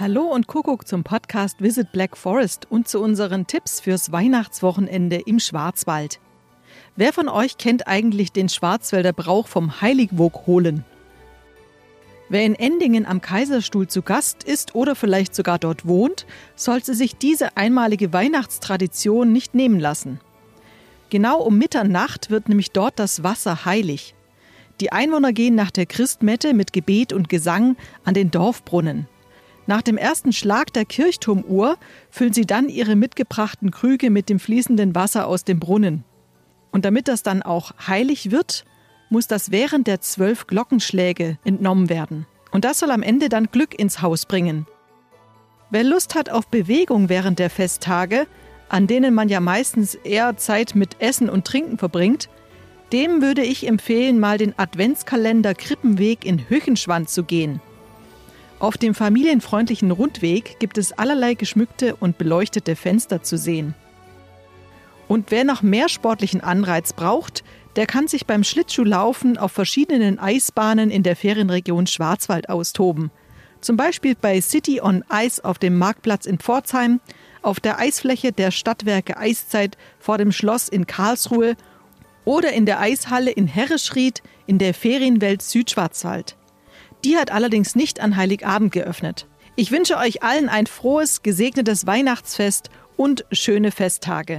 Hallo und Kuckuck zum Podcast Visit Black Forest und zu unseren Tipps fürs Weihnachtswochenende im Schwarzwald. Wer von euch kennt eigentlich den Schwarzwälder Brauch vom Heiligwog holen? Wer in Endingen am Kaiserstuhl zu Gast ist oder vielleicht sogar dort wohnt, sollte sich diese einmalige Weihnachtstradition nicht nehmen lassen. Genau um Mitternacht wird nämlich dort das Wasser heilig. Die Einwohner gehen nach der Christmette mit Gebet und Gesang an den Dorfbrunnen. Nach dem ersten Schlag der Kirchturmuhr füllen sie dann ihre mitgebrachten Krüge mit dem fließenden Wasser aus dem Brunnen. Und damit das dann auch heilig wird, muss das während der zwölf Glockenschläge entnommen werden. Und das soll am Ende dann Glück ins Haus bringen. Wer Lust hat auf Bewegung während der Festtage, an denen man ja meistens eher Zeit mit Essen und Trinken verbringt, dem würde ich empfehlen, mal den Adventskalender Krippenweg in Höchenschwand zu gehen. Auf dem familienfreundlichen Rundweg gibt es allerlei geschmückte und beleuchtete Fenster zu sehen. Und wer noch mehr sportlichen Anreiz braucht, der kann sich beim Schlittschuhlaufen auf verschiedenen Eisbahnen in der Ferienregion Schwarzwald austoben. Zum Beispiel bei City on Ice auf dem Marktplatz in Pforzheim, auf der Eisfläche der Stadtwerke Eiszeit vor dem Schloss in Karlsruhe oder in der Eishalle in Herreschried in der Ferienwelt Südschwarzwald. Die hat allerdings nicht an Heiligabend geöffnet. Ich wünsche euch allen ein frohes, gesegnetes Weihnachtsfest und schöne Festtage.